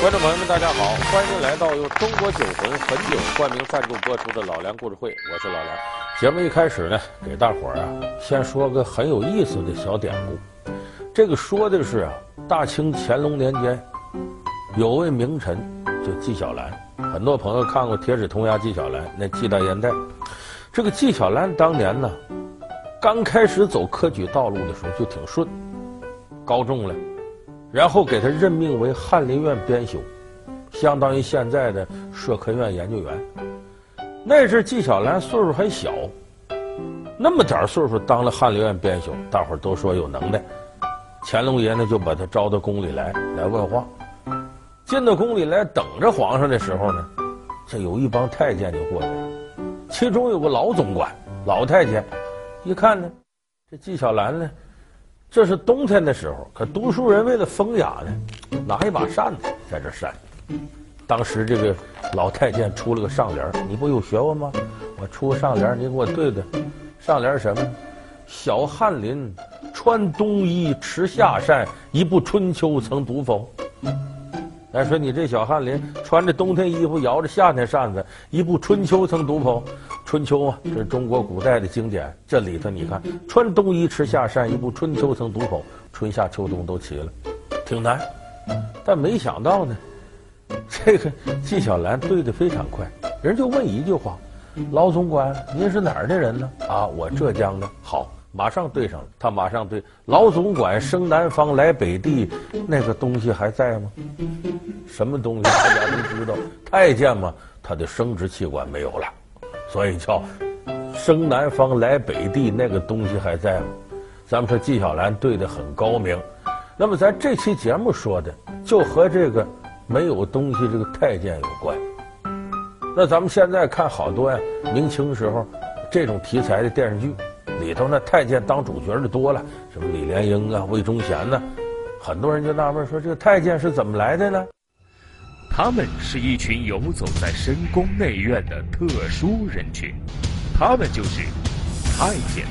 观众朋友们，大家好，欢迎来到由中国酒魂汾酒冠名赞助播出的《老梁故事会》，我是老梁。节目一开始呢，给大伙儿啊先说个很有意思的小典故。这个说的是啊，大清乾隆年间，有位名臣叫纪晓岚，很多朋友看过《铁齿铜牙纪晓岚》那纪大烟袋。这个纪晓岚当年呢，刚开始走科举道路的时候就挺顺，高中了。然后给他任命为翰林院编修，相当于现在的社科院研究员。那阵纪晓岚岁数还小，那么点岁数当了翰林院编修，大伙都说有能耐。乾隆爷呢就把他招到宫里来来问话。进到宫里来等着皇上的时候呢，这有一帮太监就过来了，其中有个老总管老太监，一看呢，这纪晓岚呢。这是冬天的时候，可读书人为了风雅呢，拿一把扇子在这扇。当时这个老太监出了个上联，你不有学问吗？我出个上联，你给我对对。上联什么？小翰林穿冬衣持夏扇，一部春秋曾读否？来说你这小翰林穿着冬天衣服，摇着夏天扇子，一部春秋曾读否？春秋啊，这是中国古代的经典。这里头你看，穿冬衣吃夏扇，一部春秋曾读否？春夏秋冬都齐了，挺难。但没想到呢，这个纪晓岚对得非常快。人就问一句话：“老总管，您是哪儿的人呢？”啊，我浙江的。好，马上对上了。他马上对：“老总管生南方来北地，那个东西还在吗？”什么东西？大家都知道，太监嘛，他的生殖器官没有了。所以叫生南方来北地，那个东西还在吗？咱们说纪晓岚对的很高明。那么咱这期节目说的就和这个没有东西这个太监有关。那咱们现在看好多呀，明清时候这种题材的电视剧里头呢，太监当主角的多了，什么李莲英啊、魏忠贤呐，很多人就纳闷说，这个太监是怎么来的呢？他们是一群游走在深宫内院的特殊人群，他们就是太监。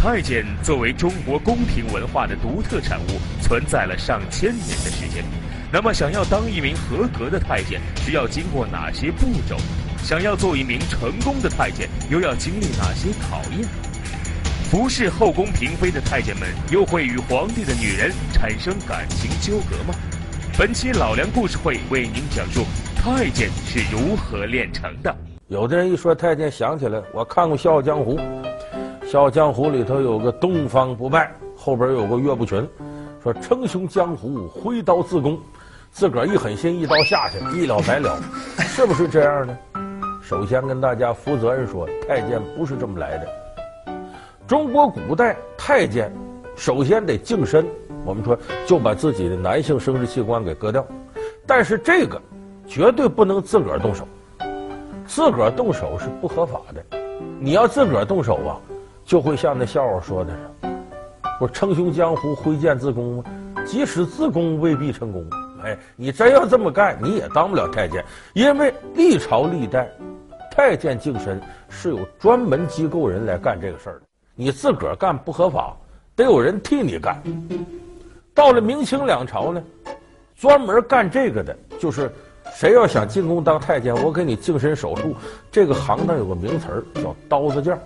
太监作为中国宫廷文化的独特产物，存在了上千年的时间。那么，想要当一名合格的太监，需要经过哪些步骤？想要做一名成功的太监，又要经历哪些考验？服侍后宫嫔妃的太监们，又会与皇帝的女人产生感情纠葛吗？本期老梁故事会为您讲述太监是如何炼成的。有的人一说太监，想起来我看过《笑傲江湖》，《笑傲江湖》里头有个东方不败，后边有个岳不群，说称雄江湖，挥刀自宫，自个儿一狠心，一刀下去，一了百了，是不是这样呢？首先跟大家负责任说，太监不是这么来的。中国古代太监首先得净身。我们说就把自己的男性生殖器官给割掉，但是这个绝对不能自个儿动手，自个儿动手是不合法的。你要自个儿动手啊，就会像那笑话说的是，不是称雄江湖，挥剑自宫吗？即使自宫未必成功。哎，你真要这么干，你也当不了太监，因为历朝历代太监净身是有专门机构人来干这个事儿的，你自个儿干不合法，得有人替你干。到了明清两朝呢，专门干这个的，就是谁要想进宫当太监，我给你净身手术。这个行当有个名词叫刀子匠，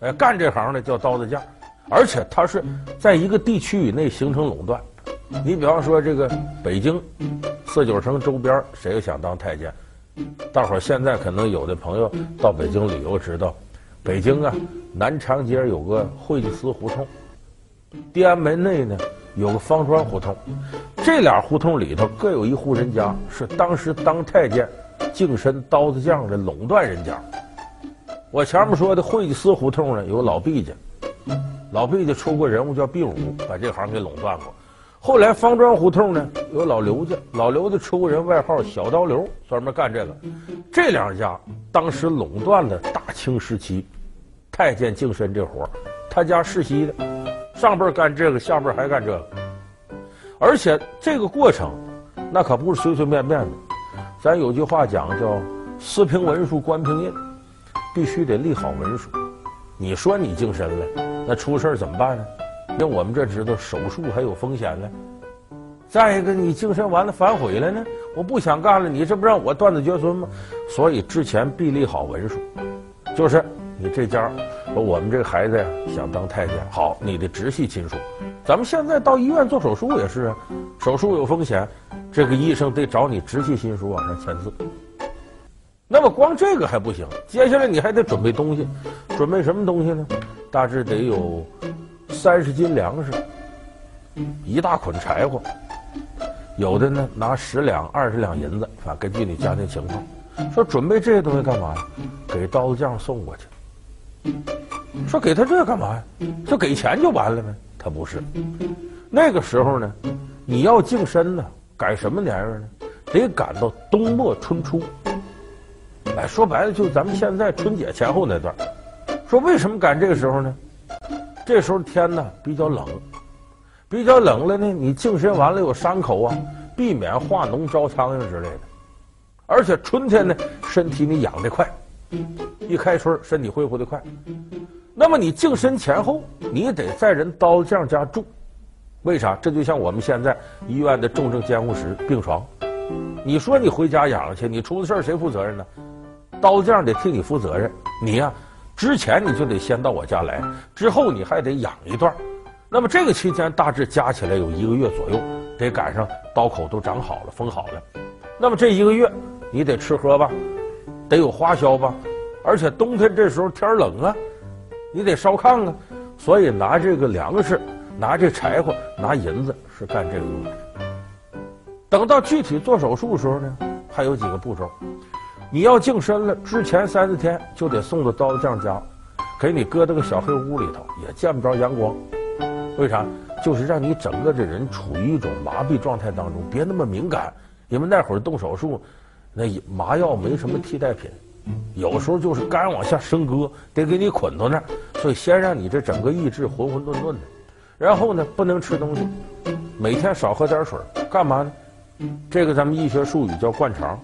哎，干这行的叫刀子匠，而且他是在一个地区以内形成垄断。你比方说这个北京四九城周边，谁要想当太监，大伙儿现在可能有的朋友到北京旅游知道，北京啊南长街有个会济司胡同，地安门内呢。有个方庄胡同，这俩胡同里头各有一户人家，是当时当太监、净身刀子匠的垄断人家。我前面说的会济司胡同呢，有老毕家，老毕家出过人物叫毕武，把这行给垄断过。后来方庄胡同呢，有老刘家，老刘家出过人，外号小刀刘，专门干这个。这两家当时垄断了大清时期太监净身这活他家世袭的。上辈干这个，下辈还干这个，而且这个过程，那可不是随随便便的。咱有句话讲叫“司平文书，官凭印”，必须得立好文书。你说你净身了，那出事怎么办呢？因为我们这知道手术还有风险呢。再一个，你净身完了反悔了呢？我不想干了，你这不让我断子绝孙吗？所以之前必立好文书，就是你这家，说我们这个孩子呀想当太监，好，你的直系亲属。咱们现在到医院做手术也是啊，手术有风险，这个医生得找你直系亲属往上签字。那么光这个还不行，接下来你还得准备东西，准备什么东西呢？大致得有三十斤粮食，一大捆柴火。有的呢，拿十两、二十两银子，啊，根据你家庭情况，说准备这些东西干嘛呀？给刀子匠送过去。说给他这干嘛呀？就给钱就完了呗？他不是。那个时候呢，你要净身呢，赶什么年月呢？得赶到冬末春初。哎，说白了，就咱们现在春节前后那段。说为什么赶这个时候呢？这时候天呢比较冷。比较冷了呢，你净身完了有伤口啊，避免化脓招苍蝇之类的。而且春天呢，身体你养得快，一开春身体恢复得快。那么你净身前后，你得在人刀匠家住，为啥？这就像我们现在医院的重症监护室病床，你说你回家养去，你出了事谁负责任呢？刀匠得替你负责任。你呀、之前你就得先到我家来，之后你还得养一段。那么这个期间大致加起来有一个月左右，得赶上刀口都长好了、封好了。那么这一个月你得吃喝吧，得有花销吧，而且冬天这时候天冷啊，你得烧炕啊，所以拿这个粮食、拿这柴火、拿银子是干这个用的。等到具体做手术的时候呢，还有几个步骤，你要净身了，之前三四天就得送到刀匠家，给你搁到个小黑屋里头，也见不着阳光。为啥？就是让你整个这人处于一种麻痹状态当中，别那么敏感。因为那会儿动手术，那麻药没什么替代品，有时候就是肝往下生割，得给你捆到那儿。所以先让你这整个意志浑浑沌沌的，然后呢，不能吃东西，每天少喝点水。干嘛呢？这个咱们医学术语叫灌肠，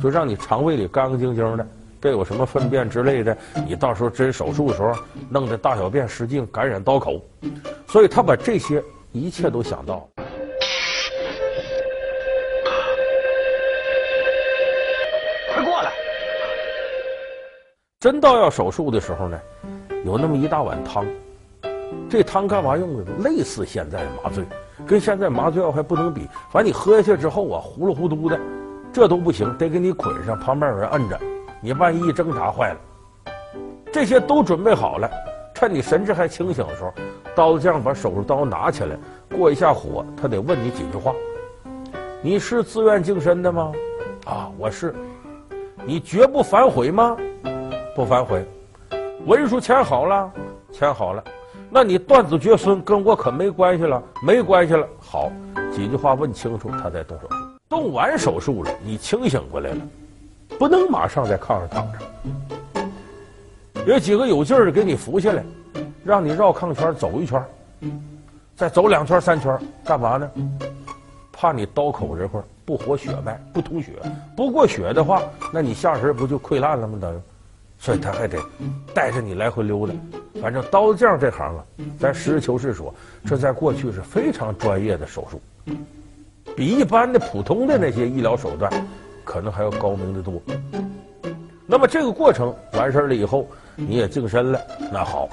就让你肠胃里干干净净的。这有什么粪便之类的？你到时候真手术的时候，弄得大小便失禁，感染刀口。所以他把这些一切都想到。真到要手术的时候呢，有那么一大碗汤。这汤干嘛用的？类似现在的麻醉，跟现在麻醉药还不能比。反正你喝下去之后啊，糊里糊涂的，这都不行，得给你捆上，旁边有人摁着。你万一一挣扎坏了，这些都准备好了，趁你神志还清醒的时候，刀子匠把手术刀拿起来，过一下火，他得问你几句话：你是自愿净身的吗？啊，我是。你绝不反悔吗？不反悔。文书签好了，签好了。那你断子绝孙跟我可没关系了，没关系了。好，几句话问清楚，他再动手术。动完手术了，你清醒过来了。不能马上在炕上躺着，有几个有劲儿的给你扶下来，让你绕炕圈走一圈，再走两圈三圈，干嘛呢？怕你刀口这块不活血脉，不通血，不过血的话，那你下身不就溃烂了吗？等于，所以他还得带着你来回溜达。反正刀匠这行啊，咱实事求是说，这在过去是非常专业的手术，比一般的普通的那些医疗手段。可能还要高明的多。那么这个过程完事儿了以后，你也净身了，那好，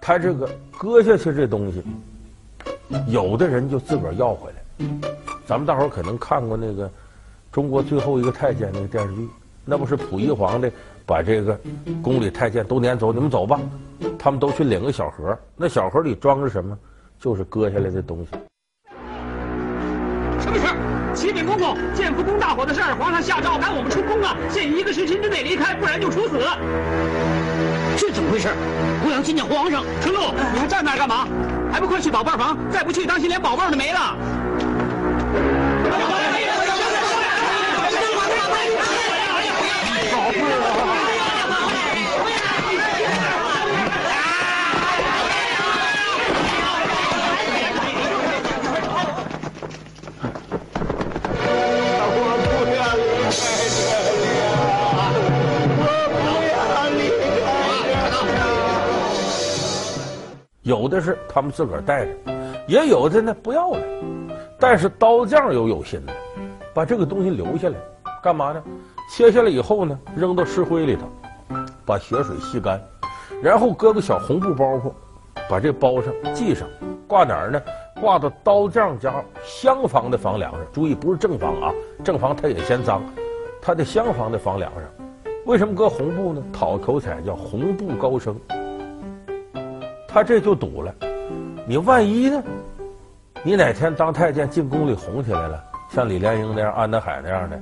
他这个割下去这东西，有的人就自个儿要回来。咱们大伙儿可能看过那个《中国最后一个太监》那个电视剧，那不是溥仪皇帝把这个宫里太监都撵走，你们走吧，他们都去领个小盒，那小盒里装着什么？就是割下来的东西。什么事儿？启禀公公，建福宫大火的事儿，皇上下诏赶我们出宫啊，限一个时辰之内离开，不然就处死。这怎么回事？我想见见皇上。春露，你还站那儿干嘛？还不快去宝贝房？再不去，当心连宝贝都没了。有的是他们自个儿带着，也有的呢不要了。但是刀匠又有心的，把这个东西留下来，干嘛呢？切下来以后呢，扔到石灰里头，把血水吸干，然后搁个小红布包袱，把这包上系上，挂哪儿呢？挂到刀匠家厢房的房梁上。注意，不是正房啊，正房他也嫌脏，他的厢房的房梁上。为什么搁红布呢？讨口彩叫红布高升。他这就赌了，你万一呢？你哪天当太监进宫里红起来了，像李莲英那样、安德海那样的，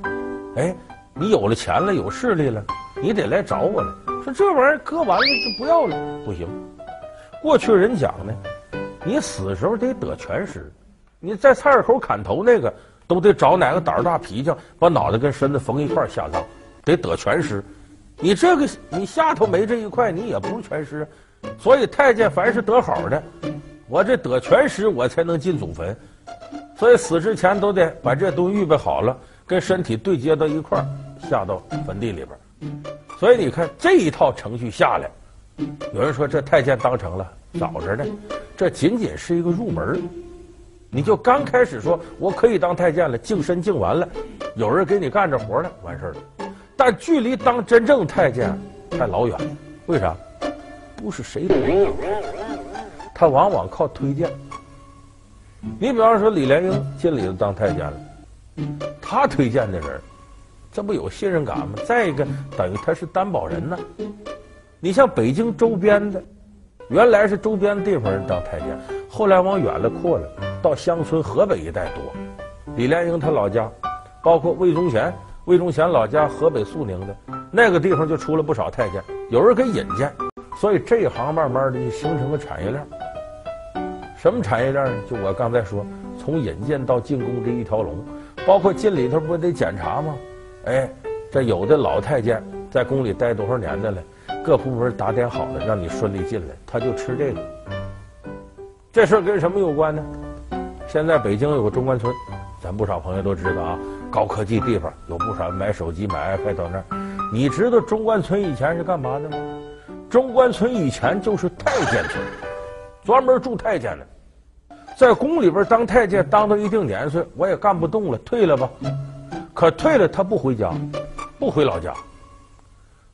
哎，你有了钱了，有势力了，你得来找我了。说这玩意儿割完了就不要了，不行。过去人讲呢，你死时候得得全尸，你在菜市口砍头那个都得找哪个胆儿大皮匠把脑袋跟身子缝一块下葬，得得全尸。你这个你下头没这一块，你也不是全尸。所以太监凡是得好的，我这得全尸，我才能进祖坟。所以死之前都得把这东西预备好了，跟身体对接到一块儿，下到坟地里边。所以你看这一套程序下来，有人说这太监当成了早着呢，这仅仅是一个入门。你就刚开始说我可以当太监了，净身净完了，有人给你干着活了，完事儿了。但距离当真正太监太老远，为啥？不是谁都能，他往往靠推荐。你比方说李莲英进里头当太监了，他推荐的人，这不有信任感吗？再一个，等于他是担保人呢。你像北京周边的，原来是周边地方人当太监，后来往远了扩了，到乡村河北一带多。李莲英他老家，包括魏忠贤，魏忠贤老家河北肃宁的那个地方就出了不少太监，有人给引荐。所以这一行慢慢的就形成个产业链。什么产业链呢？就我刚才说，从引荐到进宫这一条龙，包括进里头不得检查吗？哎，这有的老太监在宫里待多少年的了，各部门打点好了，让你顺利进来，他就吃这个。这事儿跟什么有关呢？现在北京有个中关村，咱不少朋友都知道啊，高科技地方有不少买手机、买 iPad 到那儿。你知道中关村以前是干嘛的吗？中关村以前就是太监村，专门住太监的，在宫里边当太监当到一定年岁，我也干不动了，退了吧。可退了他不回家，不回老家，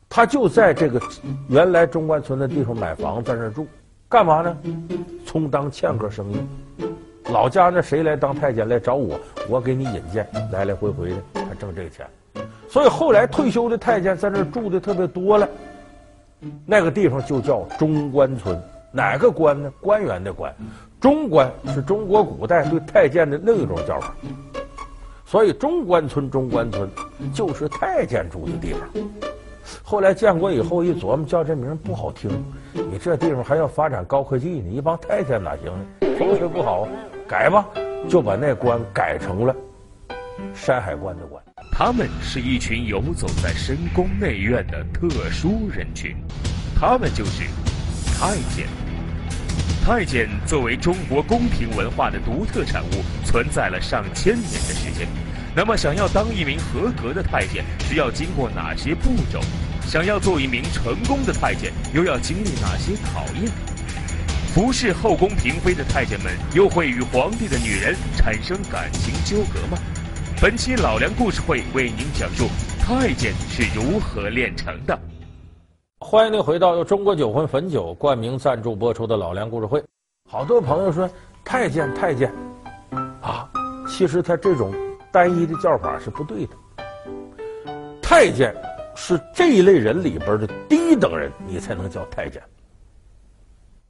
他就在这个原来中关村的地方买房在那住，干嘛呢？充当欠客生意。老家那谁来当太监来找我，我给你引荐，来来回回的，他挣这个钱。所以后来退休的太监在那住的特别多了。那个地方就叫中关村，哪个关呢？官员的官，中关是中国古代对太监的另一种叫法，所以中关村、中关村就是太监住的地方。后来建国以后一琢磨，叫这名不好听，你这地方还要发展高科技呢，一帮太监哪行呢？风水不好，改吧，就把那关改成了山海关的关。他们是一群游走在深宫内院的特殊人群，他们就是太监。太监作为中国宫廷文化的独特产物，存在了上千年的时间。那么，想要当一名合格的太监，需要经过哪些步骤？想要做一名成功的太监，又要经历哪些考验？服侍后宫嫔妃的太监们，又会与皇帝的女人产生感情纠葛吗？本期老梁故事会为您讲述太监是如何炼成的。欢迎您回到由中国酒魂汾酒冠名赞助播出的老梁故事会。好多朋友说太监太监啊，其实他这种单一的叫法是不对的。太监是这一类人里边的低等人，你才能叫太监。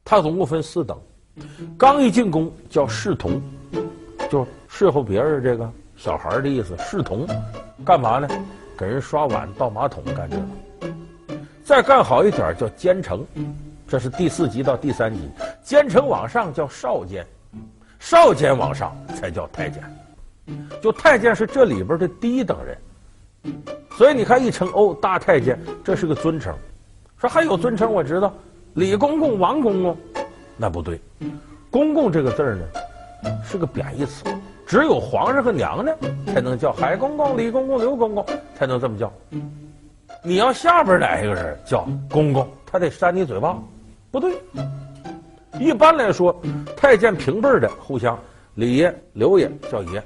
他总共分四等，刚一进宫叫侍童，就侍候别人这个。小孩的意思，侍童，干嘛呢？给人刷碗、倒马桶，干这个。再干好一点叫监丞，这是第四级到第三级。监丞往上叫少监，少监往上才叫太监。就太监是这里边的第一等人，所以你看一称哦，大太监，这是个尊称。说还有尊称，我知道，李公公、王公公，那不对，公公这个字呢，是个贬义词。只有皇上和娘娘才能叫海公公、李公公、刘公公，才能这么叫。你要下边哪一个人叫公公，他得扇你嘴巴，不对。一般来说，太监平辈的互相李爷、刘爷叫爷。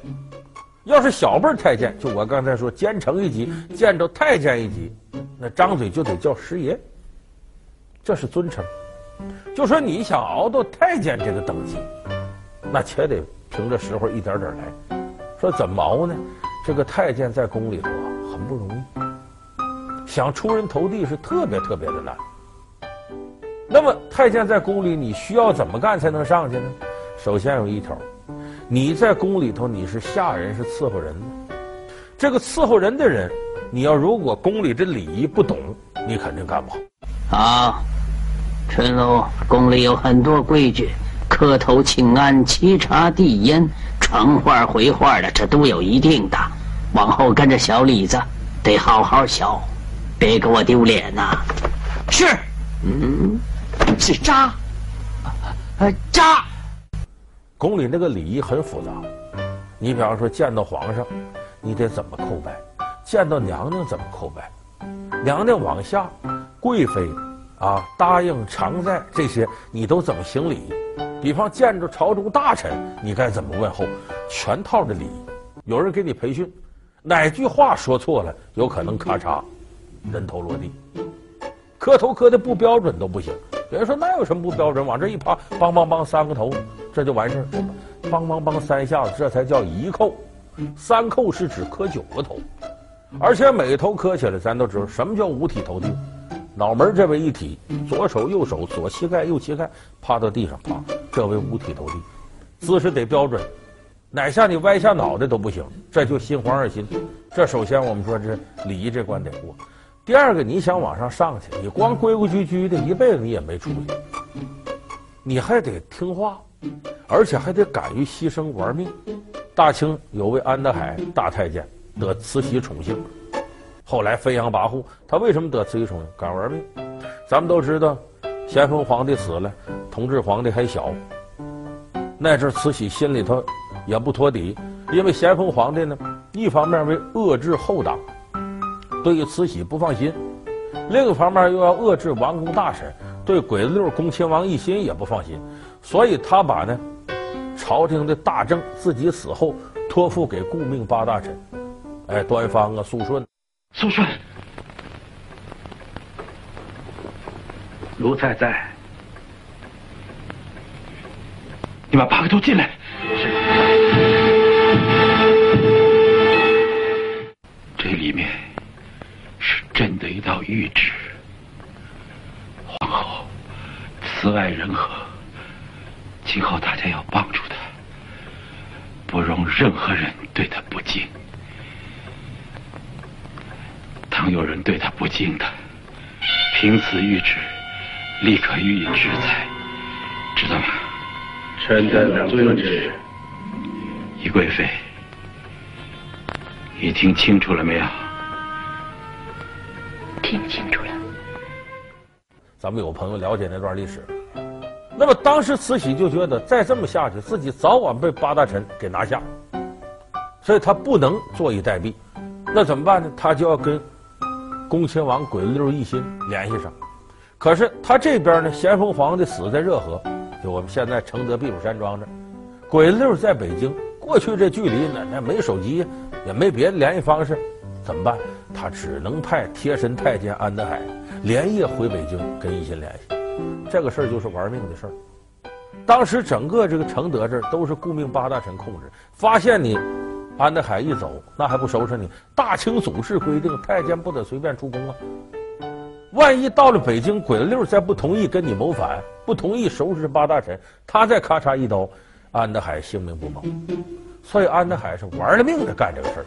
要是小辈太监，就我刚才说，监丞一级，见着太监一级，那张嘴就得叫师爷，这是尊称。就说你想熬到太监这个等级，那且得凭着实惠一点点来。说怎么熬呢？这个太监在宫里头啊，很不容易，想出人头地是特别特别的难。那么太监在宫里，你需要怎么干才能上去呢？首先有一条，你在宫里头你是下人，是伺候人的。这个伺候人的人，你要如果宫里的礼仪不懂，你肯定干不好。好，春龙，宫里有很多规矩，磕头请安、沏茶递烟、传话回话的，这都有一定的。往后跟着小李子，得好好学，别给我丢脸呐、啊。是，嗯。是渣，呃，渣。宫里那个礼仪很复杂，你比方说见到皇上，你得怎么叩拜；见到娘娘怎么叩拜；娘娘往下，贵妃，啊，答应常在这些，你都怎么行礼？比方见着朝中大臣，你该怎么问候？全套的礼仪，有人给你培训，哪句话说错了，有可能咔嚓，人头落地，磕头磕的不标准都不行。有人说那有什么不标准？往这一趴，梆梆梆三个头，这就完事儿。梆梆梆三下子，这才叫一叩。三叩是指磕九个头，而且每个头磕起来，咱都知道什么叫五体投地。脑门这为一体，左手右手，左膝盖右膝盖，趴到地上趴，这为五体投地。姿势得标准，哪下你歪下脑袋都不行，这就心慌二心。这首先我们说这礼仪这关得过。第二个，你想往上上去，你光规规矩矩的，一辈子你也没出息。你还得听话，而且还得敢于牺牲玩命。大清有位安德海大太监得慈禧宠幸，后来飞扬跋扈。他为什么得慈禧宠幸？敢玩命。咱们都知道，咸丰皇帝死了，同治皇帝还小。那阵慈禧心里头也不托底，因为咸丰皇帝呢，一方面为遏制后党。对于慈禧不放心，另一方面又要遏制王公大臣，对鬼子六恭亲王奕欣也不放心，所以他把呢朝廷的大政自己死后托付给顾命八大臣，哎，端方啊，肃顺，苏顺，奴才在，你把八个都进来。是。这里面是。朕的一道谕旨，皇后慈爱仁和，今后大家要帮助她，不容任何人对她不敬。倘有人对他不敬的，凭此谕旨，立刻予以制裁，知道吗？臣等遵旨。宜贵妃，你听清楚了没有？听清楚了，咱们有朋友了解那段历史，那么当时慈禧就觉得再这么下去，自己早晚被八大臣给拿下，所以他不能坐以待毙。那怎么办呢？他就要跟恭亲王鬼子六奕欣联系上。可是他这边呢，咸丰皇帝死在热河，就我们现在承德避暑山庄这，鬼子六在北京。过去这距离呢，那没手机，也没别的联系方式。怎么办？他只能派贴身太监安德海连夜回北京跟奕欣联系。这个事儿就是玩命的事儿。当时整个这个承德这儿都是顾命八大臣控制，发现你安德海一走，那还不收拾你？大清祖制规定，太监不得随便出宫啊。万一到了北京，鬼子六再不同意跟你谋反，不同意收拾八大臣，他再咔嚓一刀，安德海性命不保。所以安德海是玩了命的干这个事儿。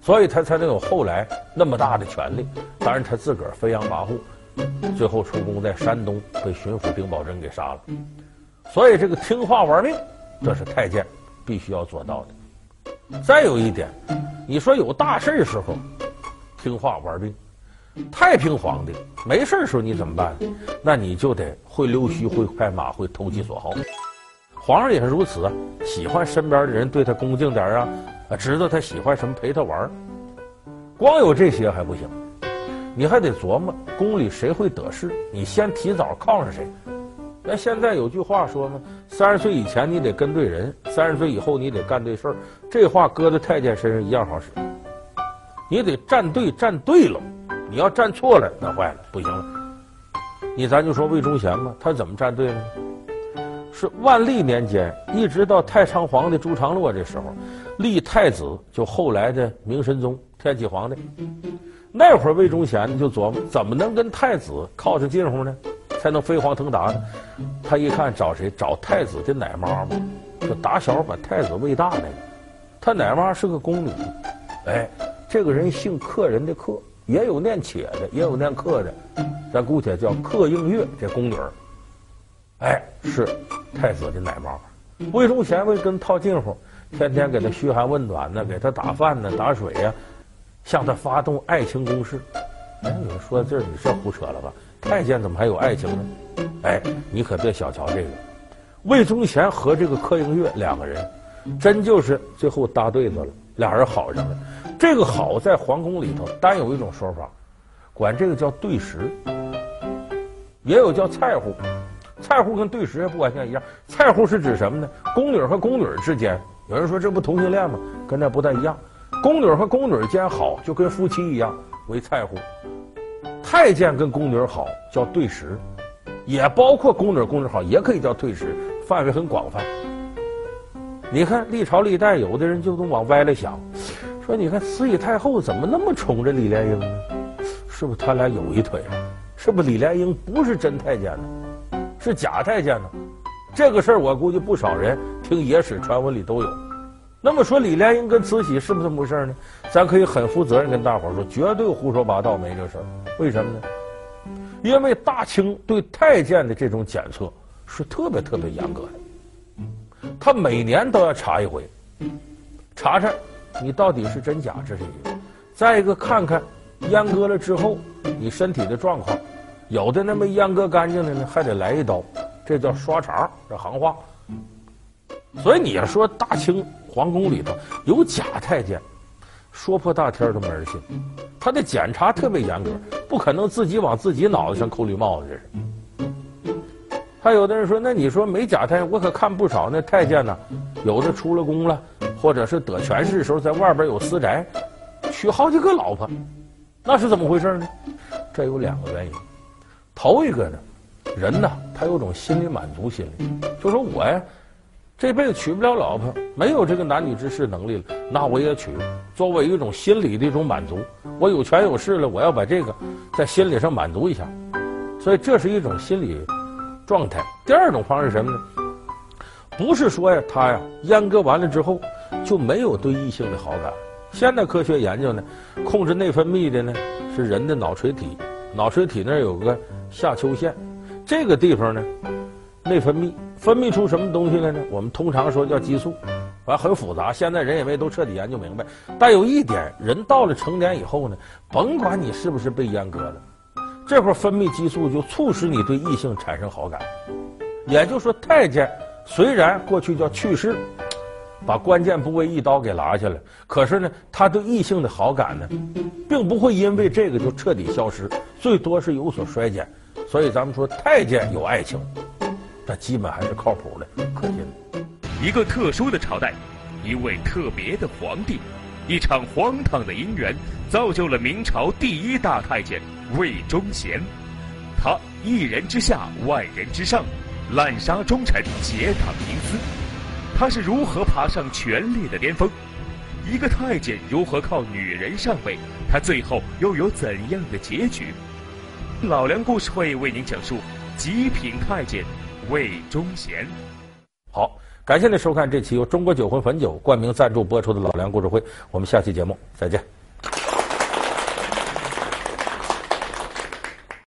所以他才能有后来那么大的权力。当然，他自个儿飞扬跋扈，最后出宫在山东被巡抚丁宝桢给杀了。所以，这个听话玩命，这是太监必须要做到的。再有一点，你说有大事的时候听话玩命，太平皇帝没事的时候你怎么办？那你就得会溜须、会拍马、会投其所好。皇上也是如此，喜欢身边的人对他恭敬点啊。啊，知道他喜欢什么，陪他玩。光有这些还不行，你还得琢磨宫里谁会得势，你先提早靠上谁。那现在有句话说嘛，三十岁以前你得跟对人，三十岁以后你得干对事儿。这话搁在太监身上一样好使。你得站队站对了，你要站错了，那坏了，不行了。你咱就说魏忠贤吧，他怎么站队呢？是万历年间，一直到太昌皇帝朱常洛这时候，立太子，就后来的明神宗天启皇帝。那会儿魏忠贤就琢磨，怎么能跟太子靠上近乎呢？才能飞黄腾达呢？他一看找谁？找太子的奶妈嘛，就打小把太子喂大那个。他奶妈是个宫女，哎，这个人姓客人的客，也有念且的，也有念客的，咱姑且叫客映月这宫女。哎，是太子的奶妈，魏忠贤为跟套近乎，天天给他嘘寒问暖呢，给他打饭呢，打水呀，向他发动爱情攻势。哎，你说这你是胡扯了吧？太监怎么还有爱情呢？哎，你可别小瞧这个，魏忠贤和这个柯英月两个人，真就是最后搭对子了，俩人好上了。这个好在皇宫里头单有一种说法，管这个叫对食，也有叫菜户。菜户跟对食也不完全一样，菜户是指什么呢？宫女和宫女之间，有人说这不同性恋吗？跟那不太一样。宫女和宫女间好，就跟夫妻一样为菜户。太监跟宫女好叫对食，也包括宫女宫女好，也可以叫对食，范围很广泛。你看历朝历代，有的人就都往歪了想，说你看慈禧太后怎么那么宠着李莲英呢？是不是他俩有一腿啊？是不是李莲英不是真太监呢？是假太监呢，这个事儿我估计不少人听野史传闻里都有。那么说李莲英跟慈禧是不是这么回事呢？咱可以很负责任跟大伙儿说，绝对胡说八道，没这事儿。为什么呢？因为大清对太监的这种检测是特别特别严格的，他每年都要查一回，查查你到底是真假，这是一个；再一个看看阉割了之后你身体的状况。有的那没阉割干净的呢，还得来一刀，这叫刷肠，这行话。所以你要说大清皇宫里头有假太监，说破大天都没人信。他的检查特别严格，不可能自己往自己脑袋上扣绿帽子。这是。还有的人说，那你说没假太监，我可看不少那太监呢，有的出了宫了，或者是得权势的时候在外边有私宅，娶好几个老婆，那是怎么回事呢？这有两个原因。头一个呢，人呢，他有种心理满足心理，就说我呀，这辈子娶不了老婆，没有这个男女之事能力了，那我也娶，作为一种心理的一种满足。我有权有势了，我要把这个在心理上满足一下，所以这是一种心理状态。第二种方式什么呢？不是说呀，他呀阉割完了之后就没有对异性的好感。现代科学研究呢，控制内分泌的呢是人的脑垂体，脑垂体那儿有个。下丘腺，这个地方呢，内分泌分泌出什么东西来呢？我们通常说叫激素，反正很复杂，现在人也没都彻底研究明白。但有一点，人到了成年以后呢，甭管你是不是被阉割了，这会儿分泌激素就促使你对异性产生好感。也就是说，太监虽然过去叫去世，把关键部位一刀给拿下来，可是呢，他对异性的好感呢，并不会因为这个就彻底消失，最多是有所衰减。所以咱们说太监有爱情，但基本还是靠谱的、可信。一个特殊的朝代，一位特别的皇帝，一场荒唐的姻缘，造就了明朝第一大太监魏忠贤。他一人之下，万人之上，滥杀忠臣，结党营私。他是如何爬上权力的巅峰？一个太监如何靠女人上位？他最后又有怎样的结局？老梁故事会为您讲述极品太监魏忠贤。好，感谢您收看这期由中国酒魂汾酒冠名赞助播出的老梁故事会，我们下期节目再见。